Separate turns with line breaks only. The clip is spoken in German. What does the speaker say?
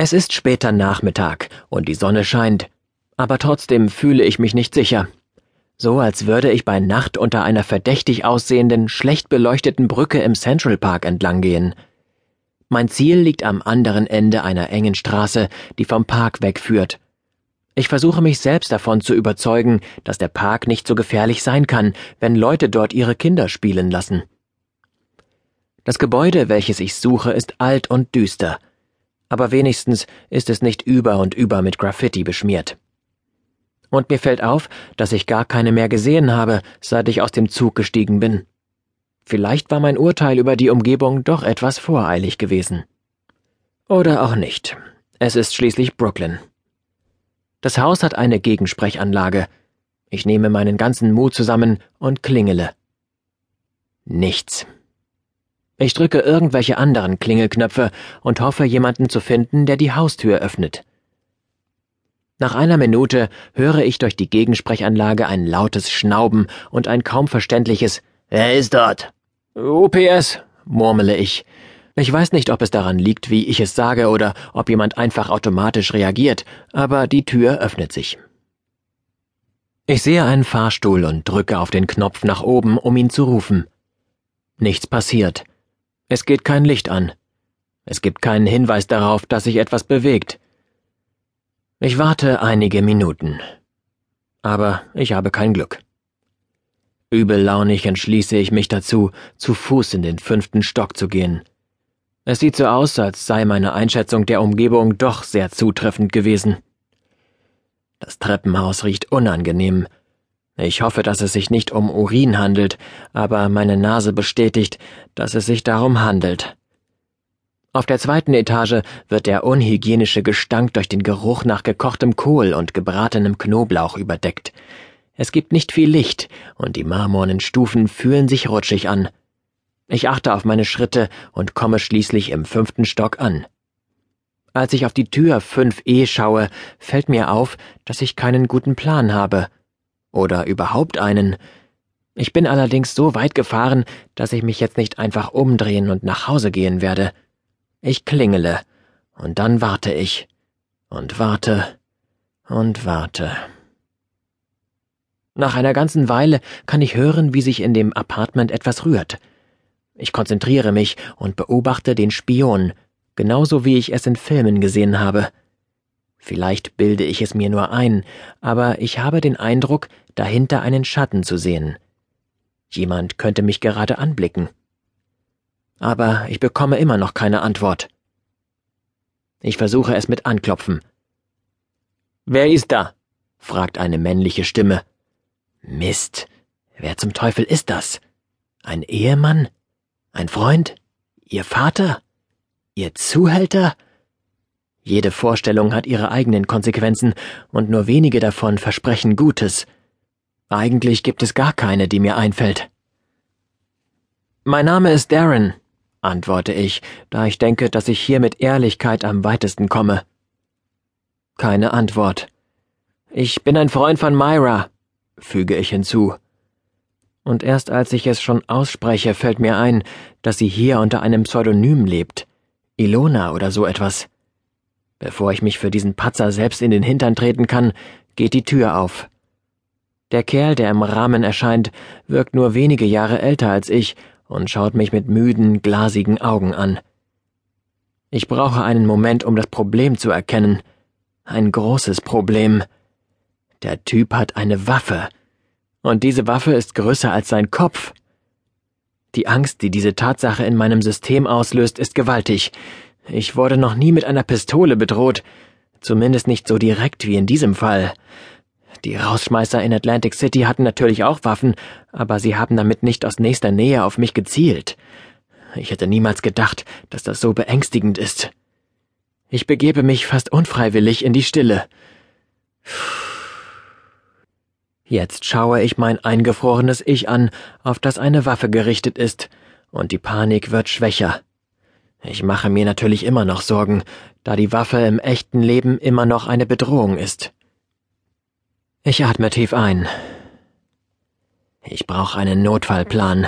Es ist später Nachmittag und die Sonne scheint, aber trotzdem fühle ich mich nicht sicher. So als würde ich bei Nacht unter einer verdächtig aussehenden, schlecht beleuchteten Brücke im Central Park entlang gehen. Mein Ziel liegt am anderen Ende einer engen Straße, die vom Park wegführt. Ich versuche mich selbst davon zu überzeugen, dass der Park nicht so gefährlich sein kann, wenn Leute dort ihre Kinder spielen lassen. Das Gebäude, welches ich suche, ist alt und düster, aber wenigstens ist es nicht über und über mit Graffiti beschmiert. Und mir fällt auf, dass ich gar keine mehr gesehen habe, seit ich aus dem Zug gestiegen bin. Vielleicht war mein Urteil über die Umgebung doch etwas voreilig gewesen. Oder auch nicht. Es ist schließlich Brooklyn. Das Haus hat eine Gegensprechanlage. Ich nehme meinen ganzen Mut zusammen und klingele. Nichts. Ich drücke irgendwelche anderen Klingelknöpfe und hoffe, jemanden zu finden, der die Haustür öffnet. Nach einer Minute höre ich durch die Gegensprechanlage ein lautes Schnauben und ein kaum verständliches Wer ist dort? UPS, murmele ich. Ich weiß nicht, ob es daran liegt, wie ich es sage, oder ob jemand einfach automatisch reagiert, aber die Tür öffnet sich. Ich sehe einen Fahrstuhl und drücke auf den Knopf nach oben, um ihn zu rufen. Nichts passiert. Es geht kein Licht an. Es gibt keinen Hinweis darauf, dass sich etwas bewegt. Ich warte einige Minuten. Aber ich habe kein Glück. Übellaunig entschließe ich mich dazu, zu Fuß in den fünften Stock zu gehen. Es sieht so aus, als sei meine Einschätzung der Umgebung doch sehr zutreffend gewesen. Das Treppenhaus riecht unangenehm, ich hoffe, dass es sich nicht um Urin handelt, aber meine Nase bestätigt, dass es sich darum handelt. Auf der zweiten Etage wird der unhygienische Gestank durch den Geruch nach gekochtem Kohl und gebratenem Knoblauch überdeckt. Es gibt nicht viel Licht, und die marmornen Stufen fühlen sich rutschig an. Ich achte auf meine Schritte und komme schließlich im fünften Stock an. Als ich auf die Tür 5e schaue, fällt mir auf, dass ich keinen guten Plan habe oder überhaupt einen. Ich bin allerdings so weit gefahren, dass ich mich jetzt nicht einfach umdrehen und nach Hause gehen werde. Ich klingele, und dann warte ich, und warte, und warte. Nach einer ganzen Weile kann ich hören, wie sich in dem Apartment etwas rührt. Ich konzentriere mich und beobachte den Spion, genauso wie ich es in Filmen gesehen habe. Vielleicht bilde ich es mir nur ein, aber ich habe den Eindruck, dahinter einen Schatten zu sehen. Jemand könnte mich gerade anblicken. Aber ich bekomme immer noch keine Antwort. Ich versuche es mit Anklopfen. Wer ist da? fragt eine männliche Stimme. Mist, wer zum Teufel ist das? Ein Ehemann? Ein Freund? Ihr Vater? Ihr Zuhälter? Jede Vorstellung hat ihre eigenen Konsequenzen, und nur wenige davon versprechen Gutes. Eigentlich gibt es gar keine, die mir einfällt. Mein Name ist Darren, antworte ich, da ich denke, dass ich hier mit Ehrlichkeit am weitesten komme. Keine Antwort. Ich bin ein Freund von Myra, füge ich hinzu. Und erst als ich es schon ausspreche, fällt mir ein, dass sie hier unter einem Pseudonym lebt. Ilona oder so etwas. Bevor ich mich für diesen Patzer selbst in den Hintern treten kann, geht die Tür auf. Der Kerl, der im Rahmen erscheint, wirkt nur wenige Jahre älter als ich und schaut mich mit müden, glasigen Augen an. Ich brauche einen Moment, um das Problem zu erkennen. Ein großes Problem. Der Typ hat eine Waffe. Und diese Waffe ist größer als sein Kopf. Die Angst, die diese Tatsache in meinem System auslöst, ist gewaltig. Ich wurde noch nie mit einer Pistole bedroht, zumindest nicht so direkt wie in diesem Fall. Die Rausschmeißer in Atlantic City hatten natürlich auch Waffen, aber sie haben damit nicht aus nächster Nähe auf mich gezielt. Ich hätte niemals gedacht, dass das so beängstigend ist. Ich begebe mich fast unfreiwillig in die Stille. Jetzt schaue ich mein eingefrorenes Ich an, auf das eine Waffe gerichtet ist, und die Panik wird schwächer. Ich mache mir natürlich immer noch Sorgen, da die Waffe im echten Leben immer noch eine Bedrohung ist. Ich atme tief ein. Ich brauche einen Notfallplan.